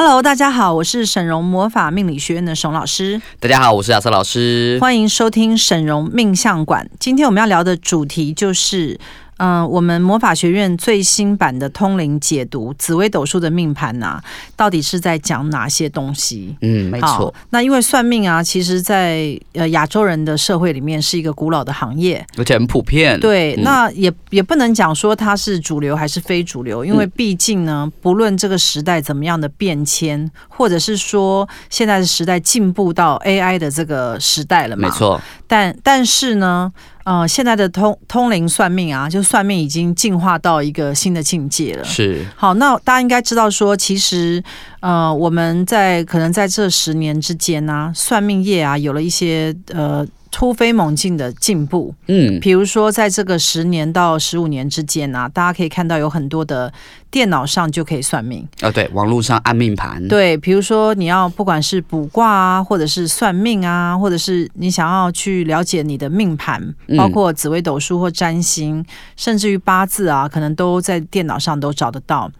Hello，大家好，我是沈荣魔法命理学院的沈老师。大家好，我是亚瑟老师。欢迎收听沈荣命相馆。今天我们要聊的主题就是。嗯、呃，我们魔法学院最新版的通灵解读紫微斗数的命盘呐、啊，到底是在讲哪些东西？嗯，没错。那因为算命啊，其实在呃亚洲人的社会里面是一个古老的行业，而且很普遍。对，嗯、那也也不能讲说它是主流还是非主流，因为毕竟呢，不论这个时代怎么样的变迁，或者是说现在的时代进步到 AI 的这个时代了嘛，没错。但但是呢。呃，现在的通通灵算命啊，就算命已经进化到一个新的境界了。是，好，那大家应该知道说，其实呃，我们在可能在这十年之间呢、啊，算命业啊，有了一些呃。突飞猛进的进步，嗯，比如说在这个十年到十五年之间啊，大家可以看到有很多的电脑上就可以算命啊，对，网络上按命盘，对，比如说你要不管是卜卦啊，或者是算命啊，或者是你想要去了解你的命盘，包括紫微斗数或占星，嗯、甚至于八字啊，可能都在电脑上都找得到。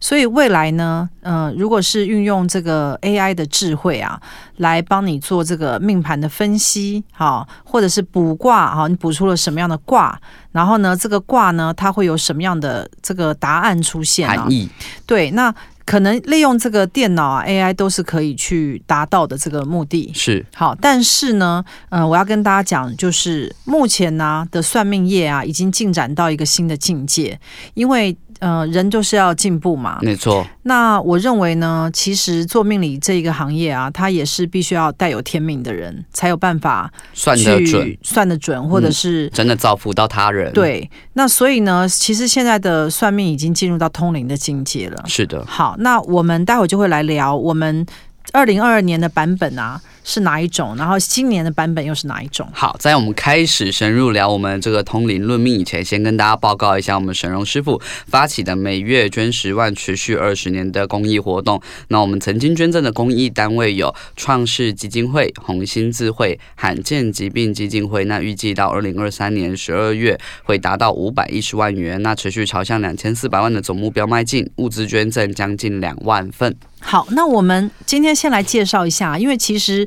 所以未来呢，嗯、呃，如果是运用这个 AI 的智慧啊，来帮你做这个命盘的分析，好。或者是卜卦哈，你卜出了什么样的卦，然后呢，这个卦呢，它会有什么样的这个答案出现啊？对，那可能利用这个电脑啊，AI 都是可以去达到的这个目的。是好，但是呢，嗯、呃，我要跟大家讲，就是目前呢、啊、的算命业啊，已经进展到一个新的境界，因为。呃，人就是要进步嘛，没错。那我认为呢，其实做命理这一个行业啊，它也是必须要带有天命的人，才有办法算得准，算得准，或者是、嗯、真的造福到他人。对，那所以呢，其实现在的算命已经进入到通灵的境界了。是的。好，那我们待会就会来聊我们二零二二年的版本啊。是哪一种？然后今年的版本又是哪一种？好，在我们开始深入聊我们这个通灵论命以前，先跟大家报告一下我们沈荣师傅发起的每月捐十万、持续二十年的公益活动。那我们曾经捐赠的公益单位有创世基金会、红星智慧、罕见疾病基金会。那预计到二零二三年十二月会达到五百一十万元，那持续朝向两千四百万的总目标迈进。物资捐赠将近两万份。好，那我们今天先来介绍一下，因为其实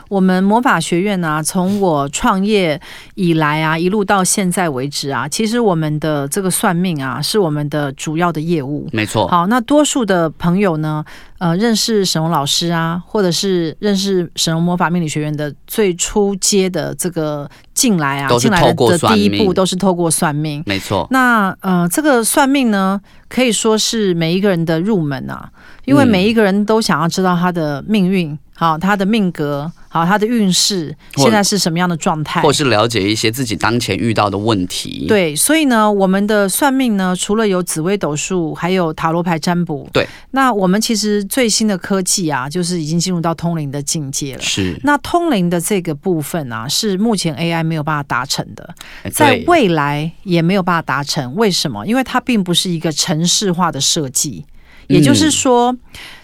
我们魔法学院呢、啊，从我创业以来啊，一路到现在为止啊，其实我们的这个算命啊，是我们的主要的业务。没错。好，那多数的朋友呢，呃，认识沈龙老师啊，或者是认识沈龙魔法命理学院的最初阶的这个进来啊，进来的第一步都是透过算命。没错。那呃，这个算命呢，可以说是每一个人的入门啊。因为每一个人都想要知道他的命运，好，他的命格，好，他的运势现在是什么样的状态，或是了解一些自己当前遇到的问题。对，所以呢，我们的算命呢，除了有紫微斗数，还有塔罗牌占卜。对，那我们其实最新的科技啊，就是已经进入到通灵的境界了。是，那通灵的这个部分啊，是目前 AI 没有办法达成的，在未来也没有办法达成。为什么？因为它并不是一个城市化的设计。也就是说，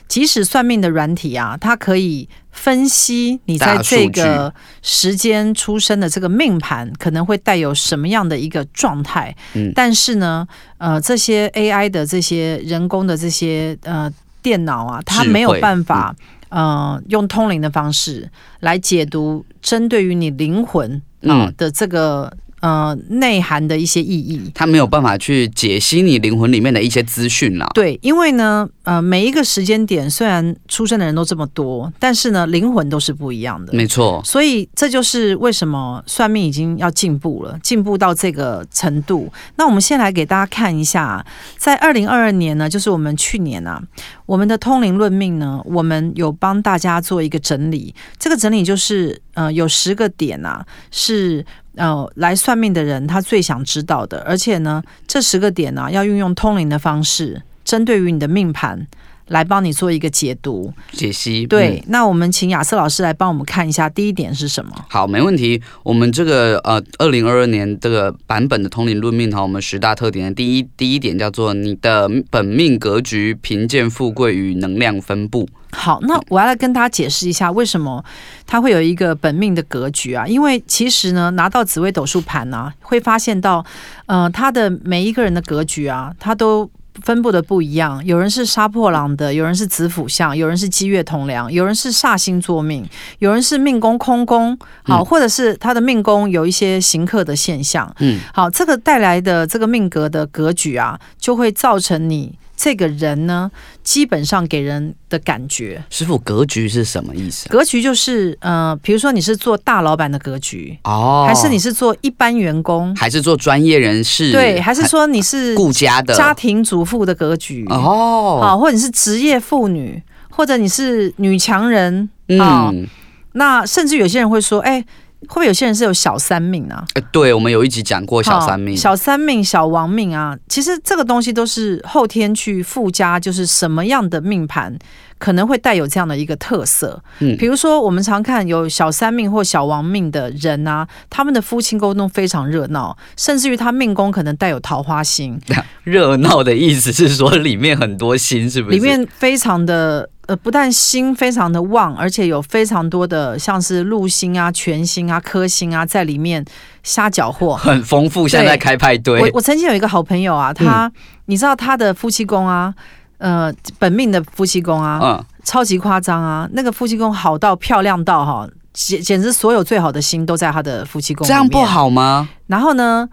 即使算命的软体啊，它可以分析你在这个时间出生的这个命盘可能会带有什么样的一个状态。嗯，但是呢，呃，这些 AI 的这些人工的这些呃电脑啊，它没有办法呃用通灵的方式来解读针对于你灵魂啊的这个。呃，内涵的一些意义，他没有办法去解析你灵魂里面的一些资讯了。对，因为呢，呃，每一个时间点虽然出生的人都这么多，但是呢，灵魂都是不一样的。没错，所以这就是为什么算命已经要进步了，进步到这个程度。那我们先来给大家看一下，在二零二二年呢，就是我们去年啊，我们的通灵论命呢，我们有帮大家做一个整理。这个整理就是，呃，有十个点啊，是。呃，来算命的人他最想知道的，而且呢，这十个点呢、啊，要运用通灵的方式，针对于你的命盘来帮你做一个解读解析。对，嗯、那我们请亚瑟老师来帮我们看一下，第一点是什么？好，没问题。我们这个呃，二零二二年这个版本的通灵论命哈，我们十大特点的第一第一点叫做你的本命格局、贫贱富贵与能量分布。好，那我要来跟大家解释一下为什么它会有一个本命的格局啊？因为其实呢，拿到紫微斗数盘呢、啊，会发现到，呃，他的每一个人的格局啊，他都分布的不一样。有人是杀破狼的，有人是子府相，有人是积月同梁，有人是煞星作命，有人是命宫空宫，好，或者是他的命宫有一些行客的现象。嗯，好，这个带来的这个命格的格局啊，就会造成你。这个人呢，基本上给人的感觉，师傅格局是什么意思？格局就是，呃，比如说你是做大老板的格局哦，还是你是做一般员工，还是做专业人士？对，还是说你是顾家的家庭主妇的格局哦，好，或者你是职业妇女，或者你是女强人，嗯，那甚至有些人会说，哎。会不会有些人是有小三命啊？哎，对，我们有一集讲过小三命、小三命、小王命啊。其实这个东西都是后天去附加，就是什么样的命盘可能会带有这样的一个特色。嗯，比如说我们常看有小三命或小王命的人啊，他们的夫妻沟通非常热闹，甚至于他命宫可能带有桃花星。热闹的意思是说里面很多星，是不是？里面非常的。呃，不但星非常的旺，而且有非常多的像是禄星啊、全星啊、科星啊在里面瞎搅和，很丰富，现在开派对。我我曾经有一个好朋友啊，他、嗯、你知道他的夫妻宫啊，呃，本命的夫妻宫啊，嗯，超级夸张啊，那个夫妻宫好到漂亮到哈，简简直所有最好的星都在他的夫妻宫。这样不好吗？然后呢，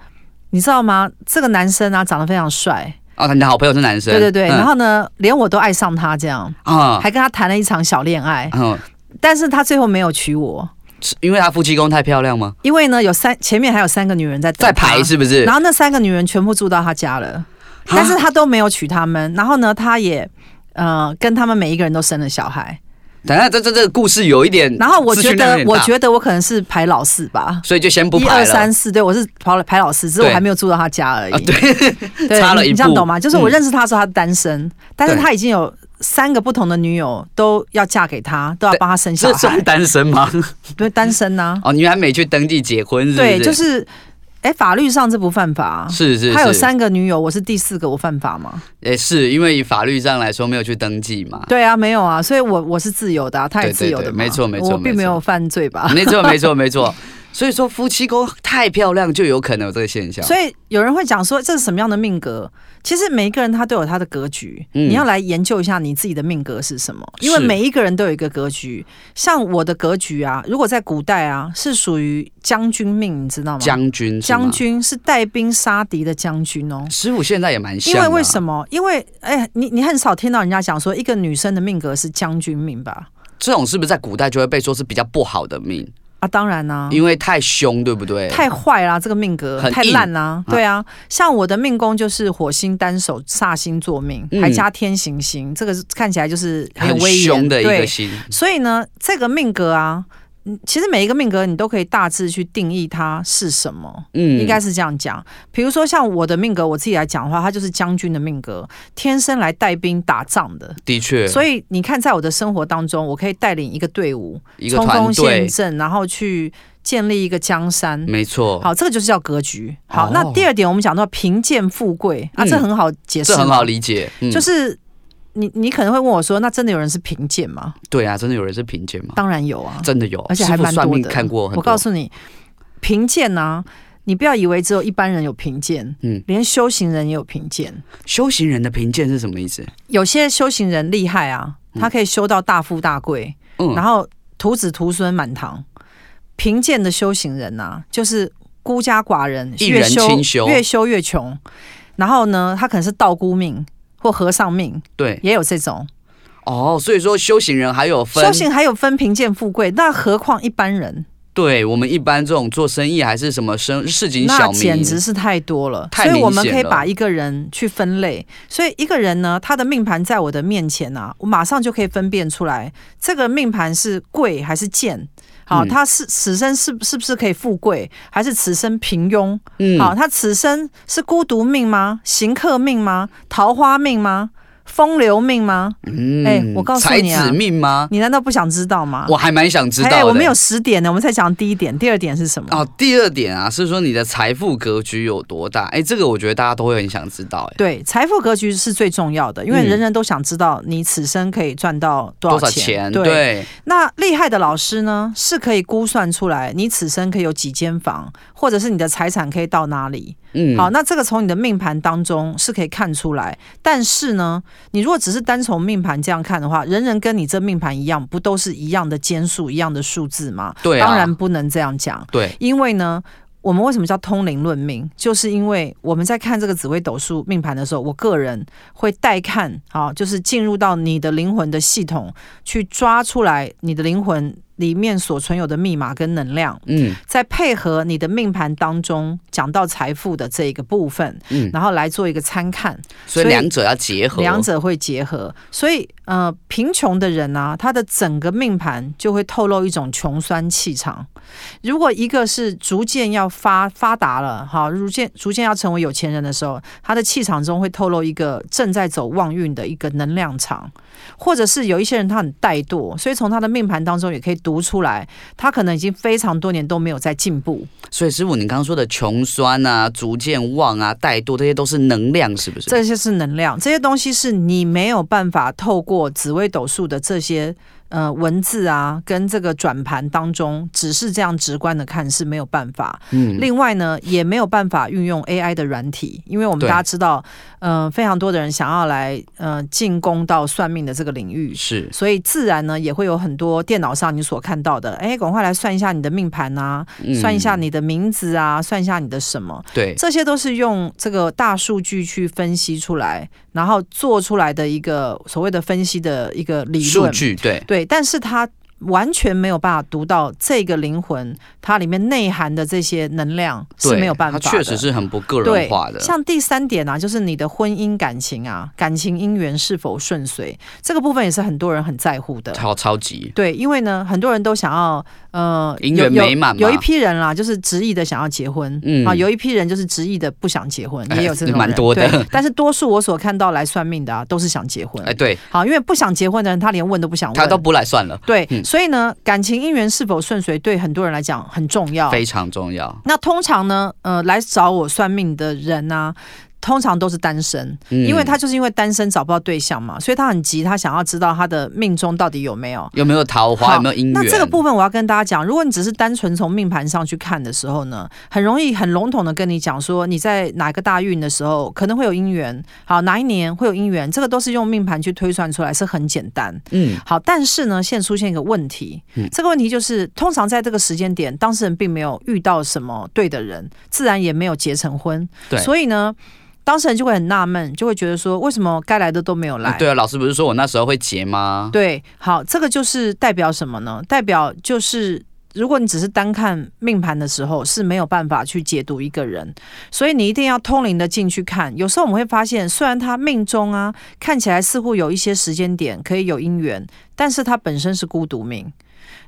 你知道吗？这个男生啊，长得非常帅。哦，你的好朋友是男生，对对对，嗯、然后呢，连我都爱上他这样啊，嗯、还跟他谈了一场小恋爱，嗯，但是他最后没有娶我，是因为他夫妻宫太漂亮吗？因为呢，有三前面还有三个女人在在排，是不是？然后那三个女人全部住到他家了，啊、但是他都没有娶他们，然后呢，他也呃跟他们每一个人都生了小孩。等下，这这这个故事有一点，然后我觉得，我觉得我可能是排老四吧，所以就先不排了。一二三四，对，我是排排老四，只是我还没有住到他家而已。对，对，差了一步，你这样懂吗？就是我认识他的时候，他是单身，但是他已经有三个不同的女友都要嫁给他，都要帮他生小孩。这算单身吗？对，单身呐。哦，你还没去登记结婚是是？对，就是。哎，法律上这不犯法，是是，是。他有三个女友，我是第四个，我犯法吗？哎，是因为以法律上来说没有去登记嘛。对啊，没有啊，所以我我是自由的，啊，他也自由的嘛，没错没错，我并没有犯罪吧？没错没错没错。所以说夫妻宫太漂亮，就有可能有这个现象。所以有人会讲说，这是什么样的命格？其实每一个人他都有他的格局，嗯、你要来研究一下你自己的命格是什么。因为每一个人都有一个格局。像我的格局啊，如果在古代啊，是属于将军命，你知道吗？将军，将军是带兵杀敌的将军哦。师傅现在也蛮像。因为为什么？因为哎，你你很少听到人家讲说一个女生的命格是将军命吧？这种是不是在古代就会被说是比较不好的命？啊，当然啦、啊，因为太凶，对不对？太坏啦，这个命格太烂啦，对啊。像我的命宫就是火星单手煞星作命，嗯、还加天行星，这个看起来就是很威严的一个星。所以呢，这个命格啊。其实每一个命格你都可以大致去定义它是什么，嗯，应该是这样讲。比如说像我的命格，我自己来讲的话，它就是将军的命格，天生来带兵打仗的。的确，所以你看，在我的生活当中，我可以带领一个队伍，冲锋陷阵，然后去建立一个江山。没错，好，这个就是叫格局。好，哦、那第二点，我们讲到贫贱富贵啊，这很好解释，这很好理解，嗯、就是。你你可能会问我说：“那真的有人是贫贱吗？”对啊，真的有人是贫贱吗？当然有啊，真的有，而且还蛮多的。看过，我告诉你，贫贱呢，你不要以为只有一般人有贫贱，嗯，连修行人也有贫贱。修行人的贫贱是什么意思？有些修行人厉害啊，他可以修到大富大贵，嗯，然后徒子徒孙满堂。贫贱的修行人啊，就是孤家寡人，越修越修越穷。然后呢，他可能是道姑命。或和尚命，对，也有这种哦。所以说，修行人还有分，修行还有分贫贱富贵，那何况一般人？对我们一般这种做生意还是什么生市井小民，那简直是太多了。所以我们可以把一个人去分类。所以一个人呢，他的命盘在我的面前啊，我马上就可以分辨出来，这个命盘是贵还是贱。好，他是此生是是不是可以富贵，还是此生平庸？嗯，好，他此生是孤独命吗？行客命吗？桃花命吗？风流命吗？嗯，哎、欸，我告诉你啊，才子命吗？你难道不想知道吗？我还蛮想知道的。欸、我们有十点呢，我们才讲第一点，第二点是什么？哦，第二点啊，是说你的财富格局有多大？哎、欸，这个我觉得大家都会很想知道、欸。哎，对，财富格局是最重要的，因为人人都想知道你此生可以赚到多少钱。多少钱？对。对，那厉害的老师呢，是可以估算出来你此生可以有几间房，或者是你的财产可以到哪里。嗯，好，那这个从你的命盘当中是可以看出来，但是呢，你如果只是单从命盘这样看的话，人人跟你这命盘一样，不都是一样的间数、一样的数字吗？对啊，当然不能这样讲。对，因为呢，我们为什么叫通灵论命？就是因为我们在看这个紫微斗数命盘的时候，我个人会带看，啊，就是进入到你的灵魂的系统去抓出来你的灵魂。里面所存有的密码跟能量，嗯，再配合你的命盘当中讲到财富的这一个部分，嗯，然后来做一个参看，所以两者要结合，两者会结合。所以，呃，贫穷的人呢、啊，他的整个命盘就会透露一种穷酸气场。如果一个是逐渐要发发达了，哈，逐渐逐渐要成为有钱人的时候，他的气场中会透露一个正在走旺运的一个能量场，或者是有一些人他很怠惰，所以从他的命盘当中也可以。读出来，他可能已经非常多年都没有在进步。所以师傅，你刚刚说的穷酸啊、逐渐旺啊、怠惰，这些都是能量，是不是？这些是能量，这些东西是你没有办法透过紫微斗数的这些。呃，文字啊，跟这个转盘当中，只是这样直观的看是没有办法。嗯，另外呢，也没有办法运用 AI 的软体，因为我们大家知道，呃，非常多的人想要来呃进攻到算命的这个领域，是，所以自然呢，也会有很多电脑上你所看到的，哎，赶快来算一下你的命盘啊，嗯，算一下你的名字啊，算一下你的什么，对，这些都是用这个大数据去分析出来，然后做出来的一个所谓的分析的一个理论。数据，对。对。但是他完全没有办法读到这个灵魂，它里面内涵的这些能量是没有办法的。它确实是很不个人化的。像第三点啊，就是你的婚姻感情啊，感情姻缘是否顺遂，这个部分也是很多人很在乎的。超超级对，因为呢，很多人都想要呃姻缘美满有，有一批人啦，就是执意的想要结婚，嗯啊，有一批人就是执意的不想结婚，也有这种人，蛮多的。对，但是多数我所看到来算命的啊，都是想结婚。哎，对，好，因为不想结婚的人，他连问都不想问，他都不来算了。对。嗯所以呢，感情姻缘是否顺遂，对很多人来讲很重要，非常重要。那通常呢，呃，来找我算命的人呢、啊。通常都是单身，因为他就是因为单身找不到对象嘛，所以他很急，他想要知道他的命中到底有没有有没有桃花，有没有姻缘。那这个部分我要跟大家讲，如果你只是单纯从命盘上去看的时候呢，很容易很笼统的跟你讲说你在哪个大运的时候可能会有姻缘，好，哪一年会有姻缘，这个都是用命盘去推算出来，是很简单。嗯，好，但是呢，现在出现一个问题，这个问题就是通常在这个时间点，当事人并没有遇到什么对的人，自然也没有结成婚，对，所以呢。当事人就会很纳闷，就会觉得说，为什么该来的都没有来？对啊，老师不是说我那时候会结吗？对，好，这个就是代表什么呢？代表就是，如果你只是单看命盘的时候，是没有办法去解读一个人，所以你一定要通灵的进去看。有时候我们会发现，虽然他命中啊看起来似乎有一些时间点可以有姻缘，但是他本身是孤独命。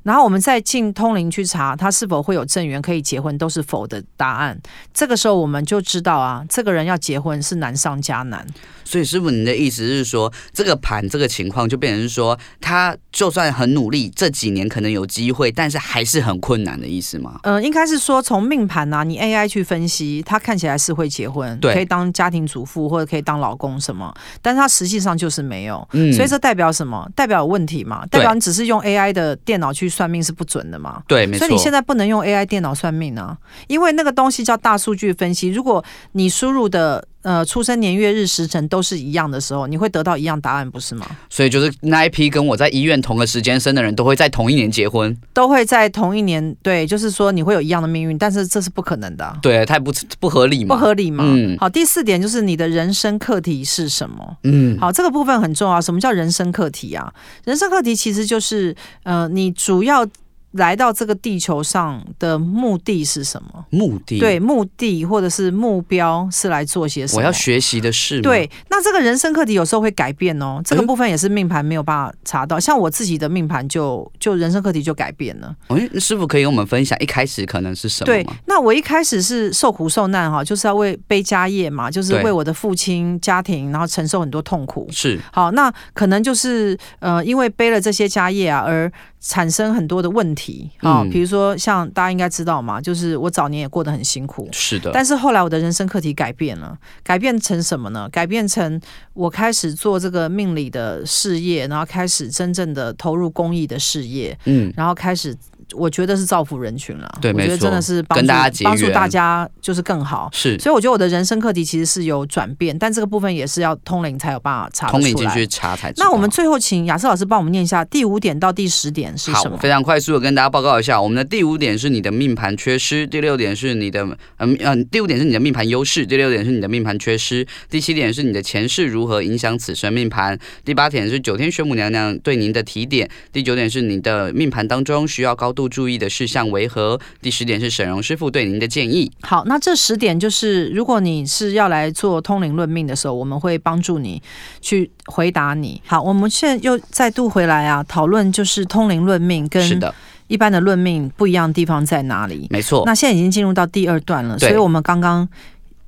然后我们再进通灵去查他是否会有正缘可以结婚，都是否的答案。这个时候我们就知道啊，这个人要结婚是难上加难。所以师傅，你的意思是说，这个盘这个情况就变成是说，他就算很努力，这几年可能有机会，但是还是很困难的意思吗？嗯、呃，应该是说从命盘啊，你 AI 去分析，他看起来是会结婚，对，可以当家庭主妇或者可以当老公什么，但是他实际上就是没有。嗯，所以这代表什么？代表有问题嘛？代表你只是用 AI 的电脑去算命是不准的嘛？对，没错。所以你现在不能用 AI 电脑算命啊，因为那个东西叫大数据分析。如果你输入的呃出生年月日时辰都是一样的时候，你会得到一样答案，不是吗？所以就是那一批跟我在医院同个时间生的人都会在同一年结婚，都会在同一年。对，就是说你会有一样的命运，但是这是不可能的啊。对，太不不合理嘛，不合理嘛。嗯。好，第四点就是你的人生课题是什么？嗯。好，这个部分很重要。什么叫人生课题啊？人生课题其实就是呃，你主要。来到这个地球上的目的是什么？目的对，目的或者是目标是来做些什么？我要学习的事。对，那这个人生课题有时候会改变哦。这个部分也是命盘没有办法查到，像我自己的命盘就就人生课题就改变了。哎，师傅可以跟我们分享一开始可能是什么？对，那我一开始是受苦受难哈，就是要为背家业嘛，就是为我的父亲家庭，然后承受很多痛苦。是，好，那可能就是呃，因为背了这些家业啊，而产生很多的问题啊，比如说像大家应该知道嘛，就是我早年也过得很辛苦。是的，但是后来我的人生课题改变了，改变成什么呢？改变成我开始做这个命理的事业，然后开始真正的投入公益的事业，嗯，然后开始。我觉得是造福人群了，对，我觉得真的是帮助帮助大家就是更好。是，所以我觉得我的人生课题其实是有转变，但这个部分也是要通灵才有办法查出来。通灵进去查才知道。那我们最后请亚瑟老师帮我们念一下第五点到第十点是什么？非常快速的跟大家报告一下，我们的第五点是你的命盘缺失，第六点是你的嗯嗯，第五点是你的命盘优势，第六点是你的命盘缺失，第七点是你的前世如何影响此生命盘，第八点是九天玄母娘娘对您的提点，第九点是你的命盘当中需要高度注意的事项。为何？第十点是沈荣师傅对您的建议。好，那这十点就是，如果你是要来做通灵论命的时候，我们会帮助你去回答你。好，我们现在又再度回来啊，讨论就是通灵论命跟一般的论命不一样的地方在哪里？没错。那现在已经进入到第二段了，所以我们刚刚。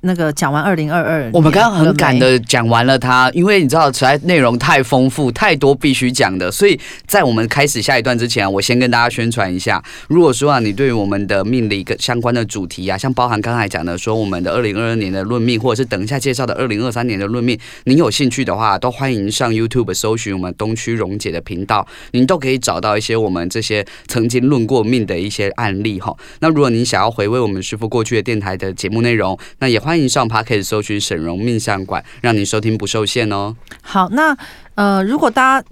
那个讲完二零二二，我们刚刚很赶的讲完了它，因为你知道实在内容太丰富，太多必须讲的，所以在我们开始下一段之前，我先跟大家宣传一下。如果说啊，你对于我们的命理跟相关的主题啊，像包含刚才讲的说我们的二零二二年的论命，或者是等一下介绍的二零二三年的论命，您有兴趣的话，都欢迎上 YouTube 搜寻我们东区荣姐的频道，您都可以找到一些我们这些曾经论过命的一些案例哈。那如果您想要回味我们师傅过去的电台的节目内容，那也欢欢迎上 Podcast 搜寻沈荣命相馆，让您收听不受限哦。好，那呃，如果大家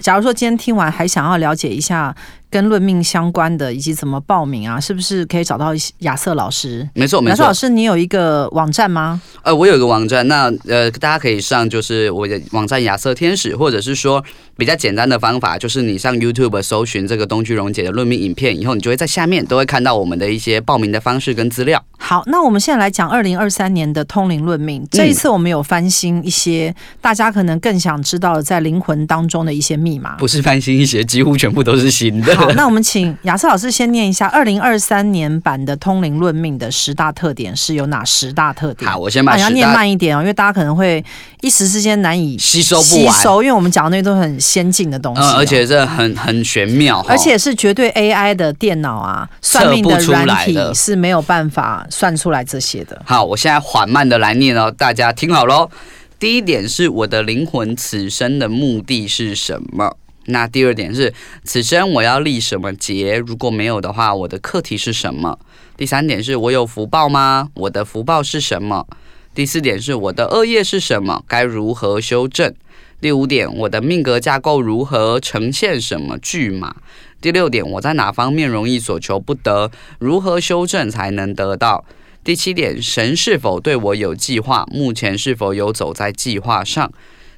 假如说今天听完还想要了解一下。跟论命相关的以及怎么报名啊，是不是可以找到亚瑟老师？没错，没错。亚瑟老师，你有一个网站吗？呃，我有一个网站，那呃，大家可以上就是我的网站亚瑟天使，或者是说比较简单的方法，就是你上 YouTube 搜寻这个东区荣姐的论命影片，以后你就会在下面都会看到我们的一些报名的方式跟资料。好，那我们现在来讲二零二三年的通灵论命。这一次我们有翻新一些，嗯、大家可能更想知道的在灵魂当中的一些密码。不是翻新一些，几乎全部都是新的。好，那我们请亚瑟老师先念一下二零二三年版的《通灵论命》的十大特点是有哪十大特点？好，我先把你、啊、要念慢一点哦，因为大家可能会一时之间难以吸收不完，吸收，因为我们讲的那些都很先进的东西、哦嗯，而且这很很玄妙，而且是绝对 AI 的电脑啊，算命的软体是没有办法算出来这些的。好，我现在缓慢的来念哦，大家听好喽。第一点是我的灵魂此生的目的是什么？那第二点是，此生我要立什么劫？如果没有的话，我的课题是什么？第三点是我有福报吗？我的福报是什么？第四点是我的恶业是什么？该如何修正？第五点，我的命格架构如何？呈现什么剧码？第六点，我在哪方面容易所求不得？如何修正才能得到？第七点，神是否对我有计划？目前是否有走在计划上？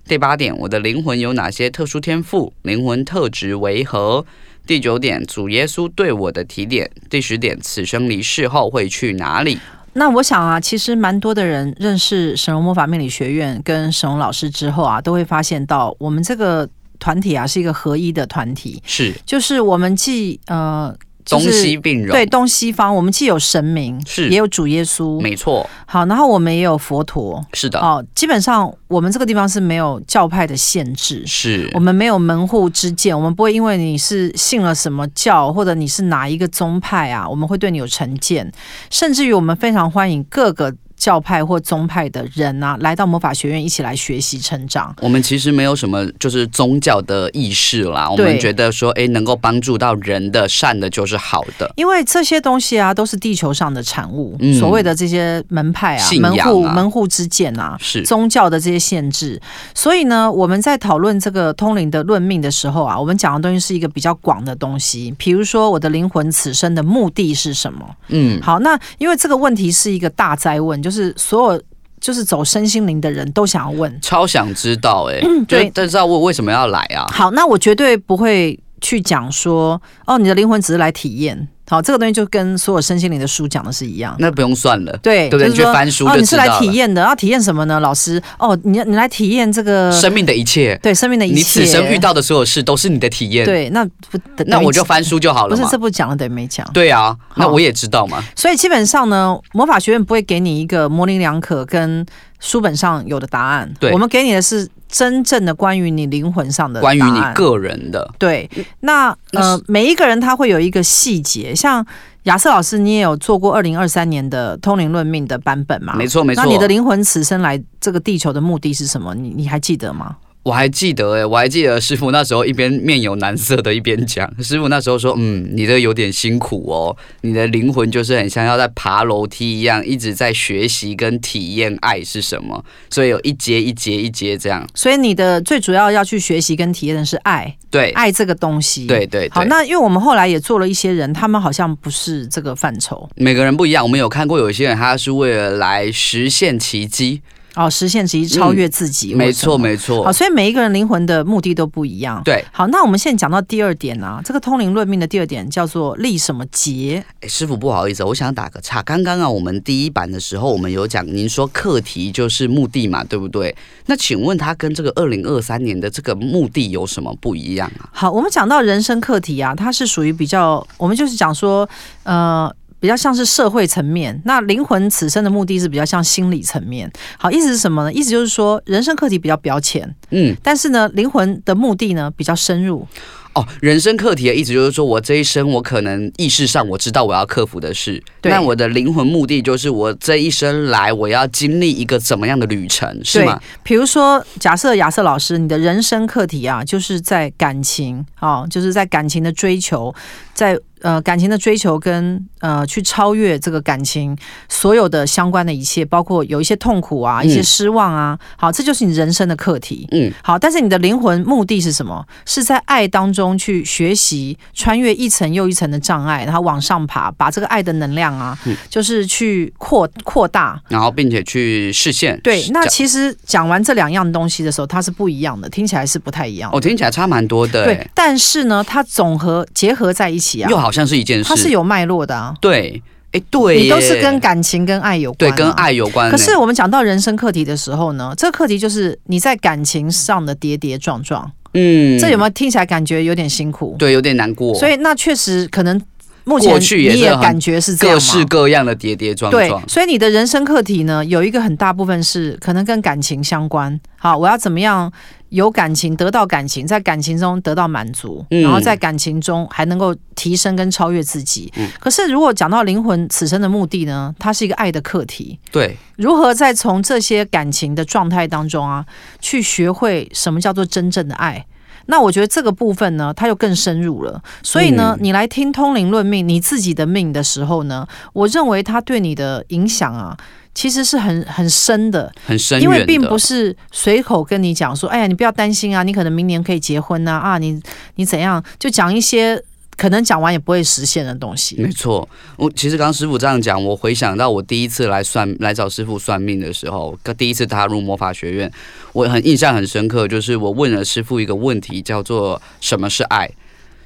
第八点，我的灵魂有哪些特殊天赋？灵魂特质为何？第九点，主耶稣对我的提点。第十点，此生离世后会去哪里？那我想啊，其实蛮多的人认识神龙魔法命理学院跟神龙老师之后啊，都会发现到我们这个团体啊是一个合一的团体，是，就是我们既呃。东西并融，对东西方，我们既有神明，是也有主耶稣，没错。好，然后我们也有佛陀，是的。哦，基本上我们这个地方是没有教派的限制，是我们没有门户之见，我们不会因为你是信了什么教，或者你是哪一个宗派啊，我们会对你有成见，甚至于我们非常欢迎各个。教派或宗派的人啊，来到魔法学院一起来学习成长。我们其实没有什么就是宗教的意识啦，我们觉得说，哎，能够帮助到人的善的就是好的。因为这些东西啊，都是地球上的产物。嗯、所谓的这些门派啊、啊门户、门户之见啊，是宗教的这些限制。所以呢，我们在讨论这个通灵的论命的时候啊，我们讲的东西是一个比较广的东西。比如说，我的灵魂此生的目的是什么？嗯，好，那因为这个问题是一个大灾问。就是所有就是走身心灵的人都想要问，超想知道哎、欸，对，但是要问为什么要来啊？好，那我绝对不会去讲说，哦，你的灵魂只是来体验。好，这个东西就跟所有身心灵的书讲的是一样。那不用算了，对，对不对？你去翻书你是来体验的，要体验什么呢？老师，哦，你你来体验这个生命的一切，对，生命的一切，你此生遇到的所有事都是你的体验。对，那不，那我就翻书就好了。不是，这不讲了等于没讲。对啊，那我也知道嘛。所以基本上呢，魔法学院不会给你一个模棱两可跟书本上有的答案。对，我们给你的是。真正的关于你灵魂上的，关于你个人的，对，那呃，每一个人他会有一个细节，像亚瑟老师，你也有做过二零二三年的通灵论命的版本吗？没错，没错。那你的灵魂此生来这个地球的目的是什么？你你还记得吗？我还记得哎、欸，我还记得师傅那时候一边面有难色的一边讲，师傅那时候说，嗯，你这有点辛苦哦，你的灵魂就是很像要在爬楼梯一样，一直在学习跟体验爱是什么，所以有一节一节一节这样。所以你的最主要要去学习跟体验的是爱，对，爱这个东西，对对，对。好，那因为我们后来也做了一些人，他们好像不是这个范畴，每个人不一样。我们有看过有一些人，他是为了来实现奇迹。哦，实现其实超越自己，嗯、没错没错。好，所以每一个人灵魂的目的都不一样。对，好，那我们现在讲到第二点啊，这个通灵论命的第二点叫做立什么结？哎，师傅不好意思，我想打个岔。刚刚啊，我们第一版的时候，我们有讲，您说课题就是目的嘛，对不对？那请问他跟这个二零二三年的这个目的有什么不一样啊？好，我们讲到人生课题啊，它是属于比较，我们就是讲说，呃。比较像是社会层面，那灵魂此生的目的是比较像心理层面。好，意思是什么呢？意思就是说，人生课题比较表浅，嗯，但是呢，灵魂的目的呢比较深入。哦，人生课题的意思就是说，我这一生我可能意识上我知道我要克服的事，那我的灵魂目的就是我这一生来我要经历一个怎么样的旅程，是吗？比如说，假设亚瑟老师，你的人生课题啊，就是在感情，哦，就是在感情的追求，在。呃，感情的追求跟呃，去超越这个感情所有的相关的一切，包括有一些痛苦啊，一些失望啊，嗯、好，这就是你人生的课题。嗯，好，但是你的灵魂目的是什么？是在爱当中去学习，穿越一层又一层的障碍，然后往上爬，把这个爱的能量啊，嗯、就是去扩扩大，然后并且去实现。对，那其实讲完这两样东西的时候，它是不一样的，听起来是不太一样。哦，听起来差蛮多的。对，但是呢，它总和结合在一起啊，又好。像是一件事，它是有脉络的啊。对，哎，对，你都是跟感情、跟爱有关，对，跟爱有关。可是我们讲到人生课题的时候呢，这个课题就是你在感情上的跌跌撞撞。嗯，这有没有听起来感觉有点辛苦？对，有点难过。所以那确实可能目前你也感觉是这样，各式各样的跌跌撞撞。对，所以你的人生课题呢，有一个很大部分是可能跟感情相关。好，我要怎么样？有感情，得到感情，在感情中得到满足，然后在感情中还能够提升跟超越自己。嗯，可是如果讲到灵魂此生的目的呢？它是一个爱的课题。对，如何在从这些感情的状态当中啊，去学会什么叫做真正的爱？那我觉得这个部分呢，它又更深入了。所以呢，你来听通灵论命，你自己的命的时候呢，我认为它对你的影响啊。其实是很很深的，很深，因为并不是随口跟你讲说，哎呀，你不要担心啊，你可能明年可以结婚啊，啊，你你怎样，就讲一些可能讲完也不会实现的东西。没错，我其实刚刚师傅这样讲，我回想到我第一次来算来找师傅算命的时候，第一次踏入魔法学院，我很印象很深刻，就是我问了师傅一个问题，叫做什么是爱？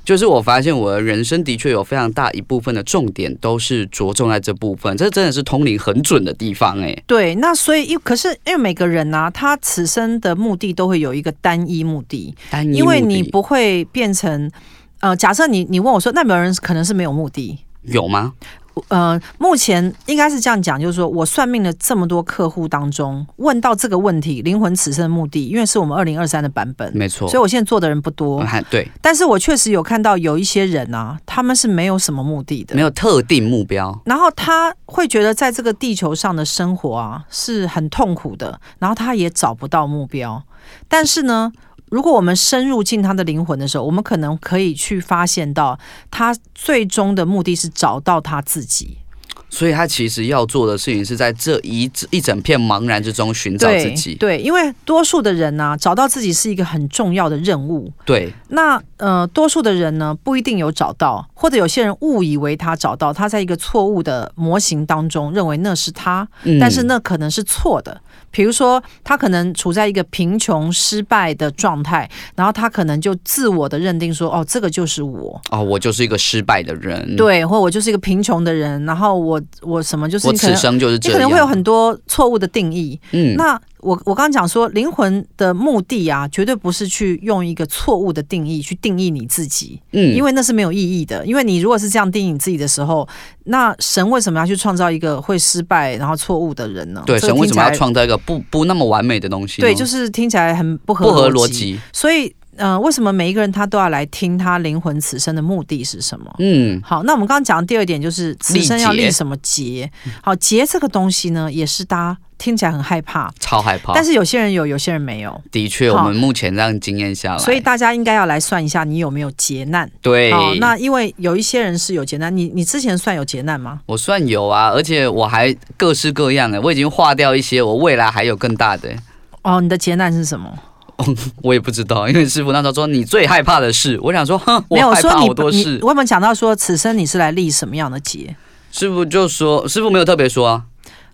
就是我发现我的人生的确有非常大一部分的重点都是着重在这部分，这真的是通灵很准的地方哎、欸。对，那所以可是因为每个人呢、啊，他此生的目的都会有一个单一目的，单一目的，因为你不会变成呃，假设你你问我说，那有没有人可能是没有目的？有吗？呃，目前应该是这样讲，就是说我算命的这么多客户当中，问到这个问题，灵魂此生的目的，因为是我们二零二三的版本，没错，所以我现在做的人不多，嗯、对，但是我确实有看到有一些人啊，他们是没有什么目的的，没有特定目标，然后他会觉得在这个地球上的生活啊是很痛苦的，然后他也找不到目标，但是呢。如果我们深入进他的灵魂的时候，我们可能可以去发现到，他最终的目的是找到他自己。所以他其实要做的事情是在这一一整片茫然之中寻找自己。对，对，因为多数的人呢、啊，找到自己是一个很重要的任务。对，那呃，多数的人呢，不一定有找到，或者有些人误以为他找到，他在一个错误的模型当中认为那是他，嗯、但是那可能是错的。比如说，他可能处在一个贫穷、失败的状态，然后他可能就自我的认定说：“哦，这个就是我。”哦，我就是一个失败的人。对，或我就是一个贫穷的人，然后我我什么就是你我此生就是这样。你可能会有很多错误的定义。嗯，那。我我刚刚讲说，灵魂的目的啊，绝对不是去用一个错误的定义去定义你自己，嗯，因为那是没有意义的。因为你如果是这样定义你自己的时候，那神为什么要去创造一个会失败然后错误的人呢？对，神为什么要创造一个不不那么完美的东西？对，就是听起来很不合不合逻辑。所以，嗯、呃，为什么每一个人他都要来听他灵魂此生的目的是什么？嗯，好，那我们刚刚讲的第二点就是此生要立什么结？好，结这个东西呢，也是大家。听起来很害怕，超害怕。但是有些人有，有些人没有。的确，我们目前这样经验下来，所以大家应该要来算一下，你有没有劫难？对。好，那因为有一些人是有劫难，你你之前算有劫难吗？我算有啊，而且我还各式各样的，我已经划掉一些，我未来还有更大的。哦，你的劫难是什么？我也不知道，因为师傅那时候说你最害怕的事，我想说，哼，我害怕好多事。我有没有讲到说此生你是来立什么样的劫？师傅就说，师傅没有特别说啊。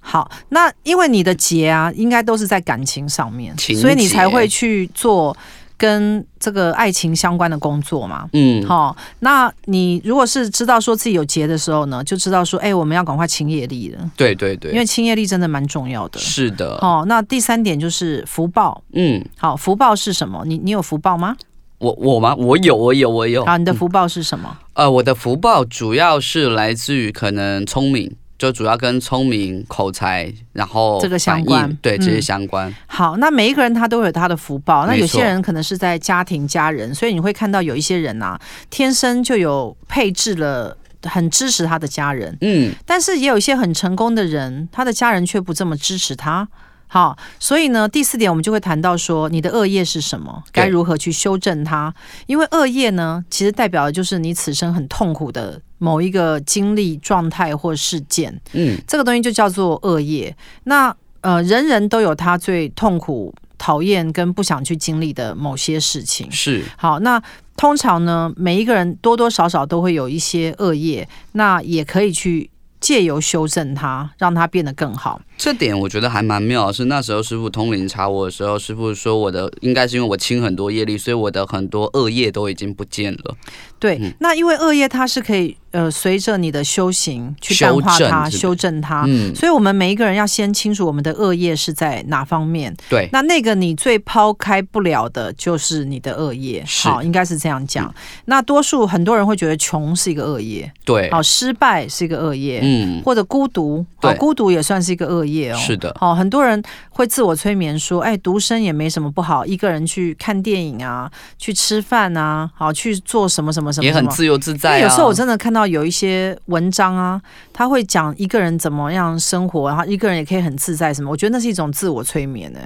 好，那因为你的劫啊，应该都是在感情上面，所以你才会去做跟这个爱情相关的工作嘛。嗯，好，那你如果是知道说自己有结的时候呢，就知道说，哎，我们要赶快清业力了。对对对，因为清业力真的蛮重要的。是的。好，那第三点就是福报。嗯，好，福报是什么？你你有福报吗？我我吗？我有，我有，我有。好，你的福报是什么？嗯、呃，我的福报主要是来自于可能聪明。就主要跟聪明、口才，然后这个相关，对这些相关、嗯。好，那每一个人他都有他的福报。那有些人可能是在家庭、家人，所以你会看到有一些人呐、啊，天生就有配置了很支持他的家人。嗯，但是也有一些很成功的人，他的家人却不这么支持他。好，所以呢，第四点我们就会谈到说，你的恶业是什么？该如何去修正它？因为恶业呢，其实代表的就是你此生很痛苦的某一个经历、状态或事件。嗯，这个东西就叫做恶业。那呃，人人都有他最痛苦、讨厌跟不想去经历的某些事情。是。好，那通常呢，每一个人多多少少都会有一些恶业，那也可以去借由修正它，让它变得更好。这点我觉得还蛮妙的，是那时候师傅通灵查我的时候，师傅说我的应该是因为我清很多业力，所以我的很多恶业都已经不见了。对，嗯、那因为恶业它是可以呃随着你的修行去淡化它、修正，修正它。嗯，所以我们每一个人要先清楚我们的恶业是在哪方面。对，那那个你最抛开不了的就是你的恶业。好，应该是这样讲。嗯、那多数很多人会觉得穷是一个恶业，对，好，失败是一个恶业，嗯，或者孤独，好，孤独也算是一个恶业。是的，好，很多人会自我催眠说，哎，独身也没什么不好，一个人去看电影啊，去吃饭啊，好，去做什么什么什么，也很自由自在啊。有时候我真的看到有一些文章啊，他会讲一个人怎么样生活，然后一个人也可以很自在什么，我觉得那是一种自我催眠的，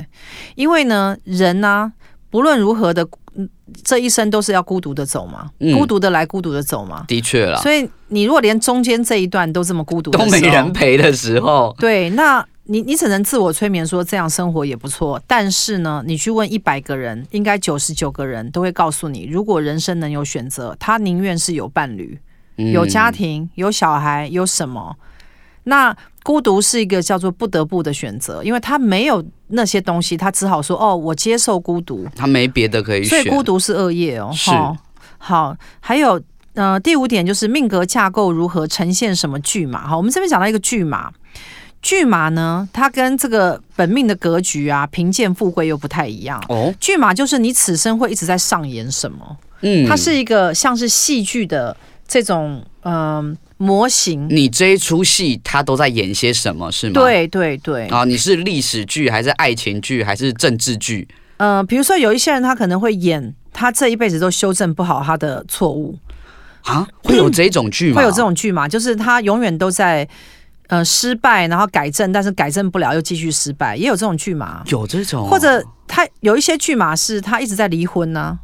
因为呢，人呢，不论如何的。这一生都是要孤独的走嘛，嗯、孤独的来，孤独的走嘛。的确啦。所以你如果连中间这一段都这么孤独，都没人陪的时候，对，那你你只能自我催眠说这样生活也不错。但是呢，你去问一百个人，应该九十九个人都会告诉你，如果人生能有选择，他宁愿是有伴侣、有家庭、有小孩、有什么。那孤独是一个叫做不得不的选择，因为他没有那些东西，他只好说：“哦，我接受孤独。”他没别的可以选，所以孤独是恶业哦。是好，好，还有呃，第五点就是命格架构如何呈现什么巨马。好，我们这边讲到一个巨马，巨马呢，它跟这个本命的格局啊、贫贱富贵又不太一样哦。巨马就是你此生会一直在上演什么？嗯，它是一个像是戏剧的这种嗯。呃模型，你这一出戏他都在演些什么，是吗？对对对。啊，你是历史剧还是爱情剧还是政治剧？呃，比如说有一些人他可能会演，他这一辈子都修正不好他的错误啊，会有这种剧吗？会有这种剧吗？就是他永远都在呃失败，然后改正，但是改正不了又继续失败，也有这种剧吗？有这种，或者他有一些剧码是他一直在离婚呢、啊。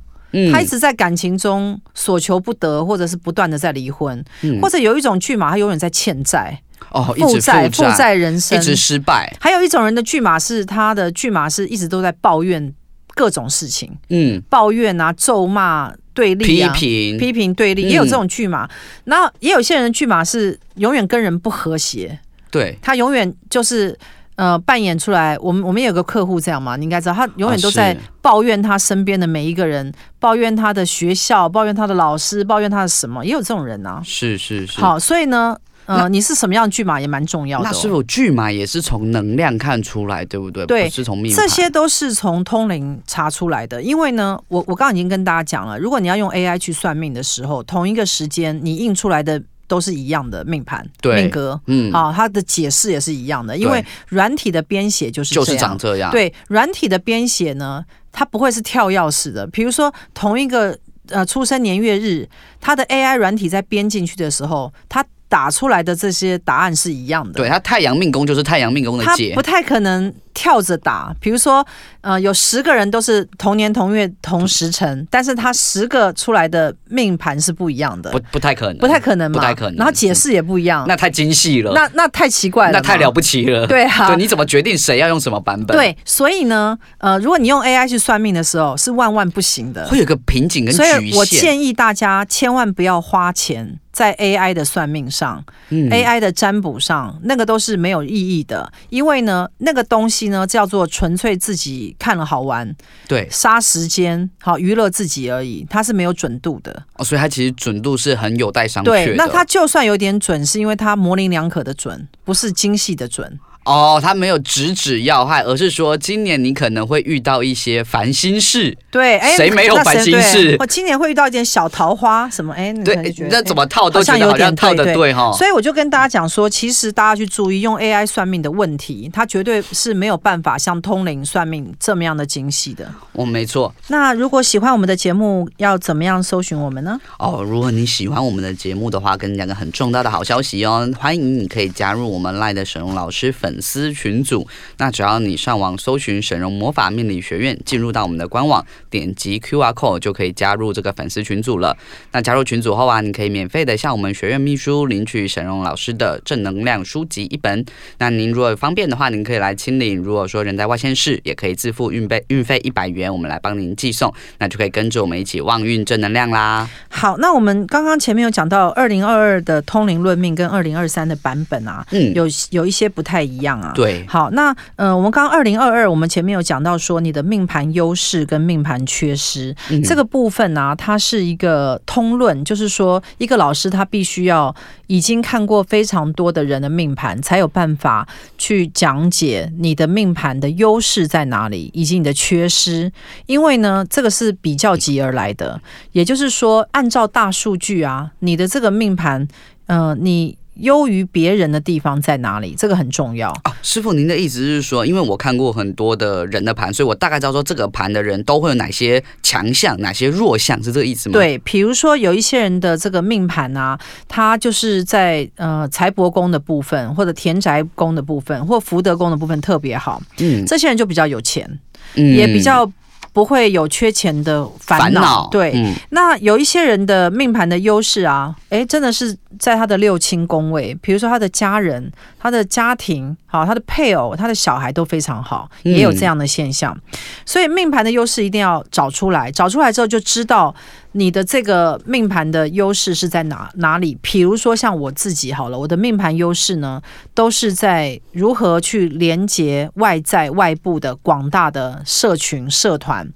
他一直在感情中所求不得，或者是不断的在离婚，嗯、或者有一种剧嘛，他永远在欠债，哦，负债负债人生，一直失败。还有一种人的巨马是他的巨马是一直都在抱怨各种事情，嗯，抱怨啊，咒骂。对立啊，批评。批评对立，也有这种巨码。然后也有些人的巨马是永远跟人不和谐，对，他永远就是呃扮演出来。我们我们有个客户这样嘛，你应该知道，他永远都在抱怨他身边的每一个人，抱怨他的学校，抱怨他的老师，抱怨他的什么，也有这种人啊。是是是。好，所以呢。呃，你是什么样的巨马也蛮重要的。哦。那是否巨马也是从能量看出来，对不对？对，是从命。这些都是从通灵查出来的。因为呢，我我刚刚已经跟大家讲了，如果你要用 AI 去算命的时候，同一个时间你印出来的都是一样的命盘、命格，嗯，啊，它的解释也是一样的。因为软体的编写就是就是长这样。对，软体的编写呢，它不会是跳钥匙的。比如说，同一个呃出生年月日，它的 AI 软体在编进去的时候，它。打出来的这些答案是一样的。对，它太阳命宫就是太阳命宫的解，他不太可能跳着打。比如说，呃，有十个人都是同年同月同时辰，但是他十个出来的命盘是不一样的，不不太可能，不太可能嘛，不太可能。然后解释也不一样，那太精细了，那那太奇怪了，那太了不起了。对啊，对，你怎么决定谁要用什么版本？对，所以呢，呃，如果你用 AI 去算命的时候，是万万不行的，会有个瓶颈跟局限。所以我建议大家千万不要花钱。在 AI 的算命上，嗯，AI 的占卜上，那个都是没有意义的，因为呢，那个东西呢叫做纯粹自己看了好玩，对，杀时间，好娱乐自己而已，它是没有准度的。哦，所以它其实准度是很有待商榷的。对，那它就算有点准，是因为它模棱两可的准，不是精细的准。哦，他没有直指要害，而是说今年你可能会遇到一些烦心事。对，哎，谁没有烦心事？我今年会遇到一点小桃花，什么？哎，对，那怎么套都觉得好像套的对哈。所以我就跟大家讲说，其实大家去注意用 AI 算命的问题，它绝对是没有办法像通灵算命这么样的精细的。哦，没错。那如果喜欢我们的节目，要怎么样搜寻我们呢？哦，如果你喜欢我们的节目的话，跟你讲个很重大的好消息哦，欢迎你可以加入我们赖的沈荣老师粉丝群组。那只要你上网搜寻沈荣魔法命理学院，进入到我们的官网，点击 QR code 就可以加入这个粉丝群组了。那加入群组后啊，你可以免费的向我们学院秘书领取沈荣老师的正能量书籍一本。那您如果方便的话，您可以来亲领。如果说人在外县市，也可以自付运费，运费一百元，我们来帮您寄送。那就可以跟着我们一起旺运正能量啦。好，那我们刚刚前面有讲到二零二二的通灵论命跟二零二三的版本啊，嗯，有有一些不太一样啊。对，好。那呃，我们刚刚二零二二，我们前面有讲到说你的命盘优势跟命盘缺失、嗯、这个部分呢、啊，它是一个通论，就是说一个老师他必须要已经看过非常多的人的命盘，才有办法去讲解你的命盘的优势在哪里，以及你的缺失。因为呢，这个是比较级而来的，也就是说，按照大数据啊，你的这个命盘，呃，你。优于别人的地方在哪里？这个很重要啊，师傅，您的意思是说，因为我看过很多的人的盘，所以我大概知道说这个盘的人都会有哪些强项，哪些弱项，是这个意思吗？对，比如说有一些人的这个命盘啊，他就是在呃财帛宫的部分，或者田宅宫的部分，或福德宫的部分特别好，嗯，这些人就比较有钱，嗯，也比较。不会有缺钱的烦恼，对。嗯、那有一些人的命盘的优势啊，诶，真的是在他的六亲宫位，比如说他的家人、他的家庭、好，他的配偶、他的小孩都非常好，也有这样的现象。嗯、所以命盘的优势一定要找出来，找出来之后就知道。你的这个命盘的优势是在哪哪里？比如说像我自己好了，我的命盘优势呢，都是在如何去连接外在外部的广大的社群社团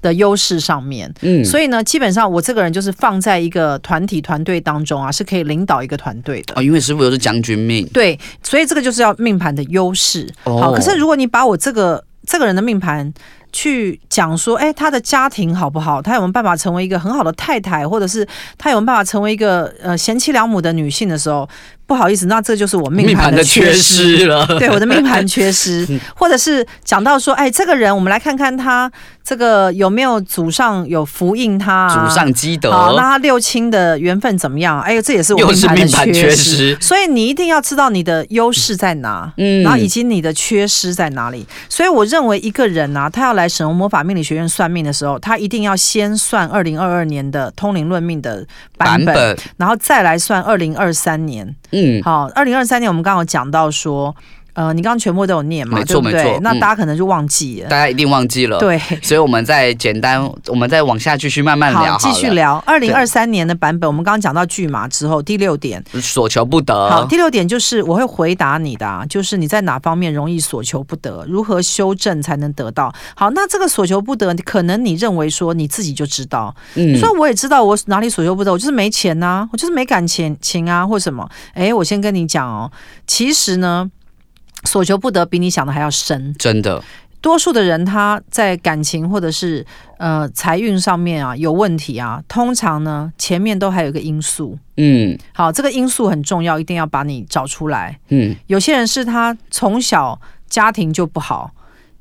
的优势上面。嗯，所以呢，基本上我这个人就是放在一个团体团队当中啊，是可以领导一个团队的。哦，因为师傅又是将军命。对，所以这个就是要命盘的优势。哦，好，可是如果你把我这个这个人的命盘。去讲说，哎，他的家庭好不好？他有没有办法成为一个很好的太太，或者是他有没有办法成为一个呃贤妻良母的女性的时候？不好意思，那这就是我命盘的缺失了。对，我的命盘缺失，或者是讲到说，哎，这个人，我们来看看他这个有没有祖上有福荫他，啊，祖上积德。好，那他六亲的缘分怎么样？哎呦，这也是我命盘的缺失。缺失，所以你一定要知道你的优势在哪，嗯，然后以及你的缺失在哪里。所以我认为一个人啊，他要来神龙魔法命理学院算命的时候，他一定要先算二零二二年的通灵论命的版本，版本然后再来算二零二三年。嗯，嗯好，二零二三年我们刚好讲到说。呃，你刚刚全部都有念嘛？没错，没错。那大家可能就忘记了，大家一定忘记了。对，所以我们再简单，我们再往下继续慢慢聊，继续聊。二零二三年的版本，我们刚刚讲到拒马之后，第六点，所求不得。好，第六点就是我会回答你的，啊，就是你在哪方面容易所求不得，如何修正才能得到？好，那这个所求不得，可能你认为说你自己就知道，嗯，所以我也知道我哪里所求不得，我就是没钱呐，啊，我就是没感情情啊，或什么？哎，我先跟你讲哦，其实呢。所求不得比你想的还要深，真的。多数的人他在感情或者是呃财运上面啊有问题啊，通常呢前面都还有一个因素。嗯，好，这个因素很重要，一定要把你找出来。嗯，有些人是他从小家庭就不好。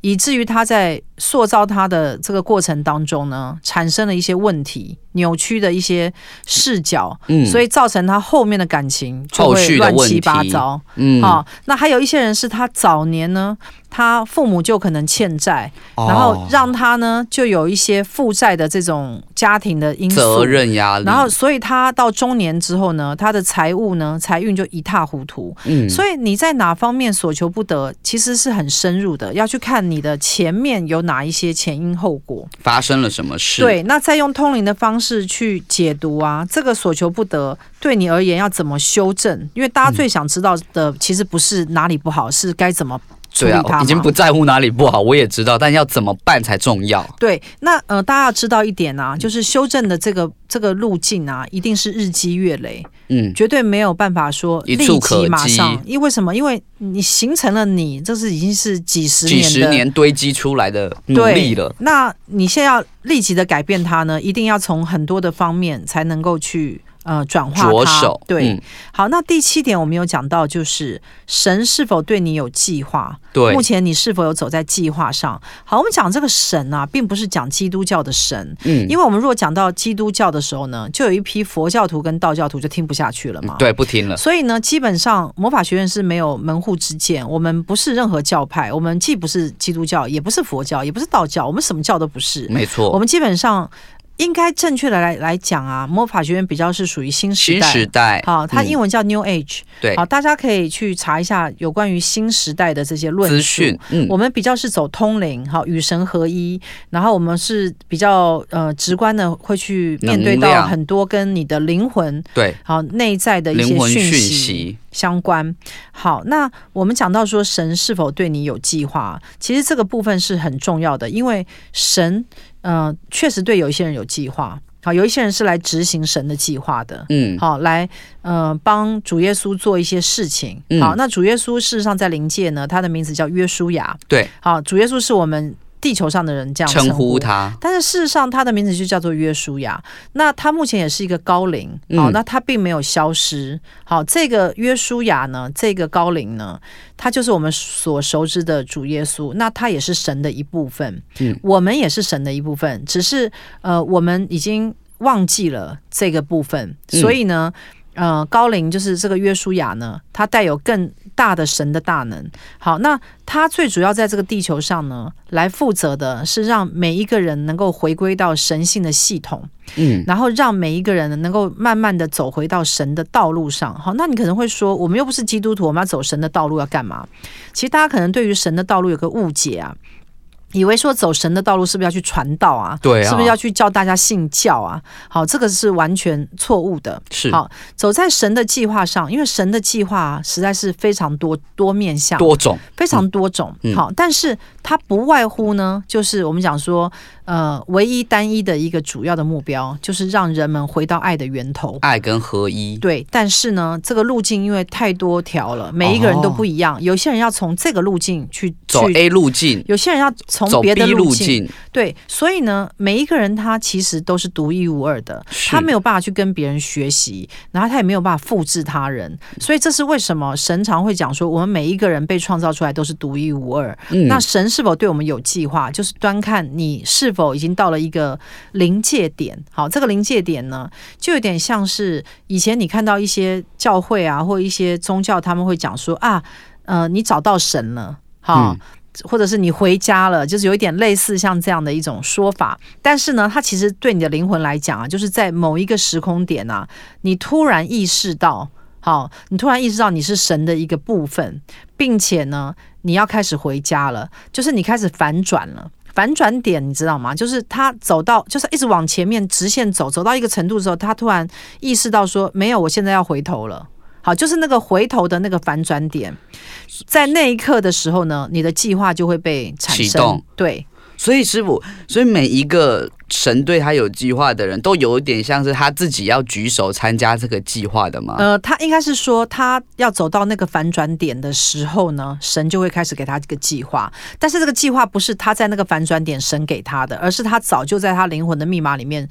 以至于他在塑造他的这个过程当中呢，产生了一些问题，扭曲的一些视角，嗯，所以造成他后面的感情就会乱七八糟，嗯，好，那还有一些人是他早年呢。他父母就可能欠债，然后让他呢就有一些负债的这种家庭的因素，责任压力，然后所以他到中年之后呢，他的财务呢财运就一塌糊涂。嗯，所以你在哪方面所求不得，其实是很深入的，要去看你的前面有哪一些前因后果，发生了什么事。对，那再用通灵的方式去解读啊，这个所求不得对你而言要怎么修正？因为大家最想知道的其实不是哪里不好，是该怎么。对啊，已经不在乎哪里不好，我也知道，但要怎么办才重要。对，那呃，大家要知道一点啊，就是修正的这个这个路径啊，一定是日积月累，嗯，绝对没有办法说立即马上。因为什么？因为你形成了你，这是已经是几十年、几十年堆积出来的努力了。那你现在要立即的改变它呢，一定要从很多的方面才能够去。呃，转化它。手对，嗯、好，那第七点我们有讲到，就是神是否对你有计划？对，目前你是否有走在计划上？好，我们讲这个神啊，并不是讲基督教的神，嗯，因为我们如果讲到基督教的时候呢，就有一批佛教徒跟道教徒就听不下去了嘛，对，不听了。所以呢，基本上魔法学院是没有门户之见，我们不是任何教派，我们既不是基督教，也不是佛教，也不是道教，我们什么教都不是，没错，我们基本上。应该正确的来来讲啊，魔法学院比较是属于新时代。新时代，好，它英文叫 New Age，嗯。对，好，大家可以去查一下有关于新时代的这些论述。资讯，嗯，我们比较是走通灵，好，与神合一，然后我们是比较呃直观的会去面对到很多跟你的灵魂对，好内在的一些讯息相关。好，那我们讲到说神是否对你有计划，其实这个部分是很重要的，因为神。嗯，确实对有一些人有计划，好，有一些人是来执行神的计划的，嗯，好，来，呃，帮主耶稣做一些事情，好，那主耶稣事实上在灵界呢，他的名字叫约书亚，对，好，主耶稣是我们。地球上的人这样称呼，呼他，但是事实上他的名字就叫做约书亚。那他目前也是一个高龄，好，那他并没有消失。好，这个约书亚呢，这个高龄呢，他就是我们所熟知的主耶稣。那他也是神的一部分，嗯，我们也是神的一部分，只是呃，我们已经忘记了这个部分，所以呢。呃，高龄就是这个约书亚呢，他带有更大的神的大能。好，那他最主要在这个地球上呢，来负责的是让每一个人能够回归到神性的系统，嗯，然后让每一个人能够慢慢的走回到神的道路上。好，那你可能会说，我们又不是基督徒，我们要走神的道路要干嘛？其实大家可能对于神的道路有个误解啊。以为说走神的道路是不是要去传道啊？对啊，是不是要去教大家信教啊？好，这个是完全错误的。是，好，走在神的计划上，因为神的计划实在是非常多多面向、多种，非常多种。嗯、好，但是它不外乎呢，就是我们讲说，呃，唯一单一的一个主要的目标，就是让人们回到爱的源头，爱跟合一。对，但是呢，这个路径因为太多条了，每一个人都不一样。哦、有些人要从这个路径去走 A 路径，有些人要。从别的路径，对，所以呢，每一个人他其实都是独一无二的，他没有办法去跟别人学习，然后他也没有办法复制他人，所以这是为什么神常会讲说，我们每一个人被创造出来都是独一无二。嗯，那神是否对我们有计划，就是端看你是否已经到了一个临界点。好，这个临界点呢，就有点像是以前你看到一些教会啊，或一些宗教，他们会讲说啊，呃，你找到神了，好。嗯或者是你回家了，就是有一点类似像这样的一种说法，但是呢，它其实对你的灵魂来讲啊，就是在某一个时空点啊，你突然意识到。好，你突然意识到你是神的一个部分，并且呢，你要开始回家了，就是你开始反转了。反转点你知道吗？就是他走到，就是一直往前面直线走，走到一个程度的时候，他突然意识到说，没有，我现在要回头了。好，就是那个回头的那个反转点，在那一刻的时候呢，你的计划就会被产生。启动。对。所以师傅，所以每一个神对他有计划的人都有一点像是他自己要举手参加这个计划的吗？呃，他应该是说他要走到那个反转点的时候呢，神就会开始给他这个计划。但是这个计划不是他在那个反转点神给他的，而是他早就在他灵魂的密码里面。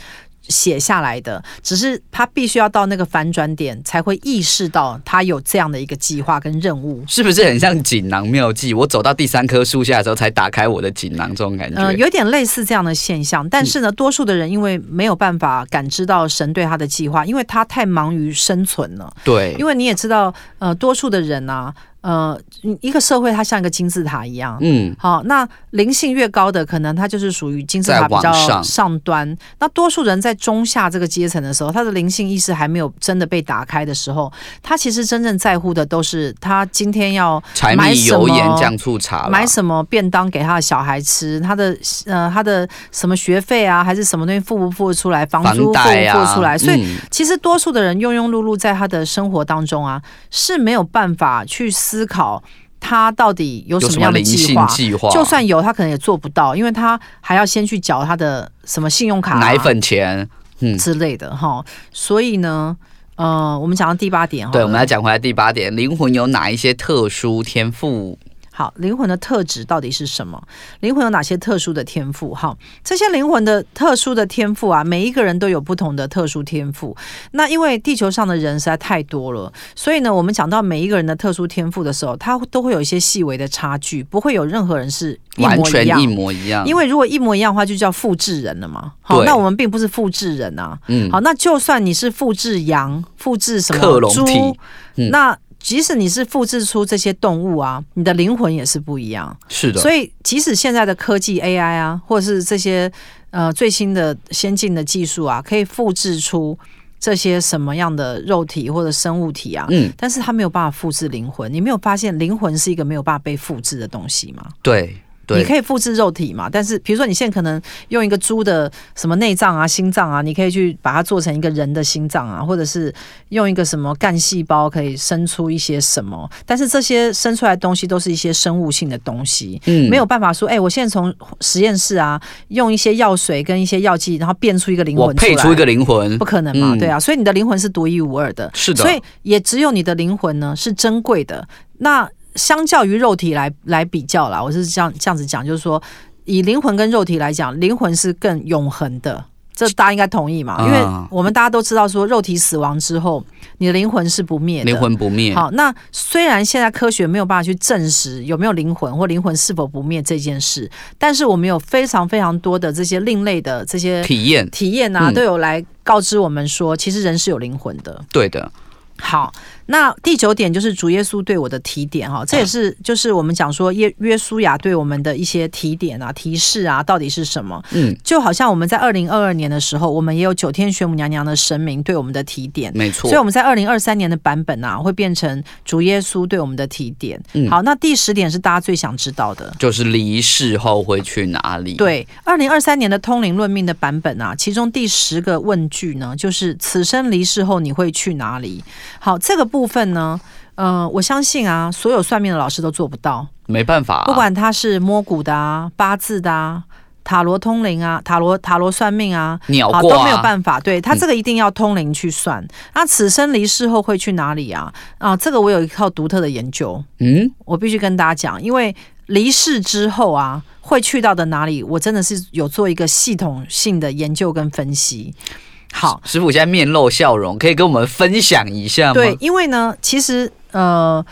写下来的，只是他必须要到那个反转点，才会意识到他有这样的一个计划跟任务，是不是很像锦囊妙计？我走到第三棵树下的时候，才打开我的锦囊，这种感觉。呃，有点类似这样的现象。但是呢，多数的人因为没有办法感知到神对他的计划，因为他太忙于生存了。对，因为你也知道，呃，多数的人啊。呃，一个社会它像一个金字塔一样，嗯，好，那灵性越高的，可能它就是属于金字塔比较上端。那多数人在中下这个阶层的时候，他的灵性意识还没有真的被打开的时候，他其实真正在乎的都是他今天要买什么酱醋茶，买什么便当给他的小孩吃，他的呃他的什么学费啊，还是什么东西付不付得出来，房租付不付得出来？啊、所以、嗯、其实多数的人庸庸碌碌在他的生活当中啊，是没有办法去思。思考他到底有什么样的计划？计划就算有，他可能也做不到，因为他还要先去缴他的什么信用卡、奶粉钱、嗯之类的哈。所以呢，呃，我们讲到第八点，对，我们来讲回来第八点，灵魂有哪一些特殊天赋？好，灵魂的特质到底是什么？灵魂有哪些特殊的天赋？哈，这些灵魂的特殊的天赋啊，每一个人都有不同的特殊天赋。那因为地球上的人实在太多了，所以呢，我们讲到每一个人的特殊天赋的时候，他都会有一些细微的差距，不会有任何人是一模一样。完全一模一样。因为如果一模一样的话，就叫复制人了嘛。好，那我们并不是复制人啊。嗯。好，那就算你是复制羊，复制什么克隆体，嗯、那。即使你是复制出这些动物啊，你的灵魂也是不一样。是的，所以即使现在的科技 AI 啊，或者是这些呃最新的先进的技术啊，可以复制出这些什么样的肉体或者生物体啊，嗯，但是它没有办法复制灵魂。你没有发现灵魂是一个没有办法被复制的东西吗？对。你可以复制肉体嘛？但是比如说你现在可能用一个猪的什么内脏啊、心脏啊，你可以去把它做成一个人的心脏啊，或者是用一个什么干细胞可以生出一些什么？但是这些生出来的东西都是一些生物性的东西，嗯，没有办法说，哎、欸，我现在从实验室啊用一些药水跟一些药剂，然后变出一个灵魂出来，配出一个灵魂，不可能嘛？嗯、对啊，所以你的灵魂是独一无二的，是的，所以也只有你的灵魂呢是珍贵的。那相较于肉体来来比较啦，我是这样这样子讲，就是说，以灵魂跟肉体来讲，灵魂是更永恒的，这大家应该同意嘛？因为我们大家都知道，说肉体死亡之后，你的灵魂是不灭的，灵魂不灭。好，那虽然现在科学没有办法去证实有没有灵魂或灵魂是否不灭这件事，但是我们有非常非常多的这些另类的这些体验体验啊，都有来告知我们说，其实人是有灵魂的。对的。好。那第九点就是主耶稣对我的提点哈，这也是就是我们讲说耶约书亚对我们的一些提点啊、提示啊，到底是什么？嗯，就好像我们在二零二二年的时候，我们也有九天玄母娘娘的神明对我们的提点，没错。所以我们在二零二三年的版本啊，会变成主耶稣对我们的提点。嗯，好，那第十点是大家最想知道的，就是离世后会去哪里？对，二零二三年的通灵论命的版本啊，其中第十个问句呢，就是此生离世后你会去哪里？好，这个。部分呢，呃，我相信啊，所有算命的老师都做不到，没办法啊。不管他是摸骨的啊、八字的啊、塔罗通灵啊、塔罗塔罗算命啊，鸟啊都没有办法。对，他这个一定要通灵去算。嗯。那此生离世后会去哪里啊？啊，这个我有一套独特的研究。嗯，我必须跟大家讲，因为离世之后啊，会去到的哪里，我真的是有做一个系统性的研究跟分析。好，师傅现在面露笑容，可以跟我们分享一下吗？对，因为呢，其实呃，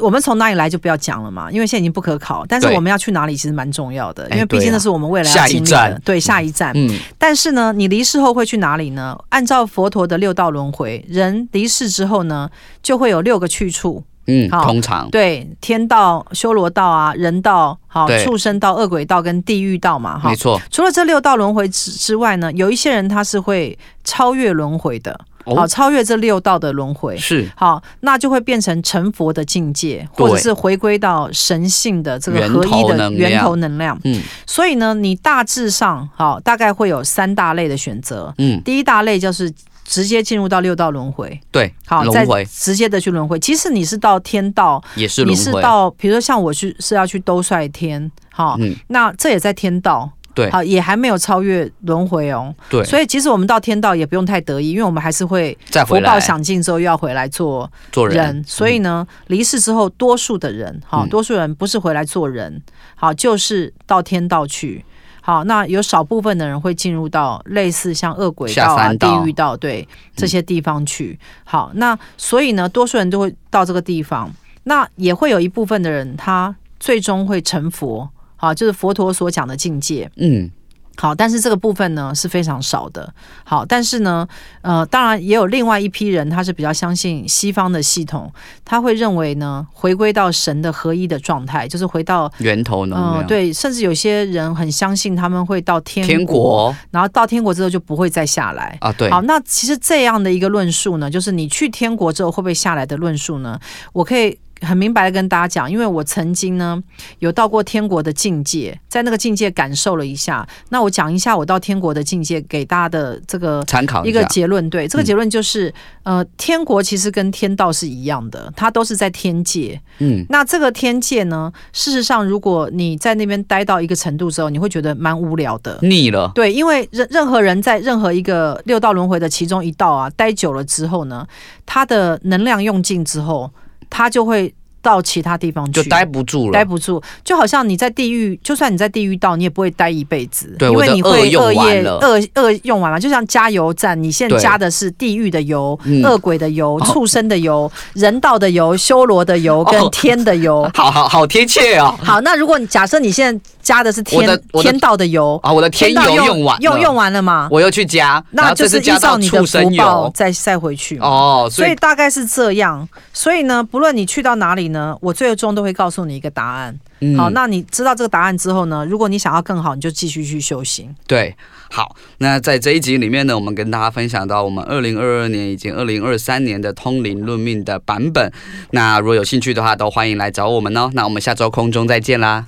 我们从哪里来就不要讲了嘛，因为现在已经不可考。但是我们要去哪里，其实蛮重要的，因为毕竟那是我们未来要经历的。下一站，对，下一站。嗯。但是呢，你离世后会去哪里呢？按照佛陀的六道轮回，人离世之后呢，就会有六个去处。嗯，通常。对天道、修罗道啊，人道、好畜生道、恶鬼道跟地狱道嘛，哈，没错。除了这六道轮回之之外呢，有一些人他是会超越轮回的。好，超越这六道的轮回。是。好，那就会变成成佛的境界，或者是回归到神性的这个合一的源头能量。嗯，所以呢，你大致上好，大概会有三大类的选择。嗯，第一大类就是直接进入到六道轮回。对，好，再直接的去轮回。其实你是到天道，也是你是到，比如说像我去是要去兜率天，好，嗯，那这也在天道。对，好，也还没有超越轮回哦。对，所以即使我们到天道，也不用太得意，因为我们还是会福报享尽之后又要回来做做人。所以呢，离世之后，多数的人，好，多数人不是回来做人，好，就是到天道去。好，那有少部分的人会进入到类似像恶鬼道啊、地狱道，对这些地方去。好，那所以呢，多数人都会到这个地方。那也会有一部分的人，他最终会成佛。好，就是佛陀所讲的境界。嗯，好，但是这个部分呢是非常少的。好，但是呢，呃，当然也有另外一批人，他是比较相信西方的系统，他会认为呢，回归到神的合一的状态，就是回到源头能量。呃，对，甚至有些人很相信他们会到天国，天国，然后到天国之后就不会再下来啊。对，好，那其实这样的一个论述呢，就是你去天国之后会不会下来的论述呢？我可以。很明白的跟大家讲，因为我曾经呢有到过天国的境界，在那个境界感受了一下。那我讲一下我到天国的境界给大家的这个参考一个结论。对，这个结论就是，嗯、呃，天国其实跟天道是一样的，它都是在天界。嗯，那这个天界呢，事实上如果你在那边待到一个程度之后，你会觉得蛮无聊的，腻了。对，因为任任何人在任何一个六道轮回的其中一道啊，待久了之后呢，他的能量用尽之后。他就会到其他地方去，就待不住了，待不住，就好像你在地狱，就算你在地狱道，你也不会待一辈子，对，因为你会恶业恶恶恶用完了，就像加油站，你现在加的是地狱的油、恶鬼的油、畜生的油、人道的油、修罗的油跟天的油，好好好贴切哦。好，那如果你假设你现在加的是天天道的油啊，我的天油用完用用完了嘛，我又去加，那就是依照你的福报再再回去哦，所以大概是这样。所以呢，不论你去到哪里呢，我最终都会告诉你一个答案。嗯、好，那你知道这个答案之后呢，如果你想要更好，你就继续去修行。对，好，那在这一集里面呢，我们跟大家分享到我们二零二二年以及二零二三年的通灵论命的版本。那如果有兴趣的话，都欢迎来找我们哦。那我们下周空中再见啦。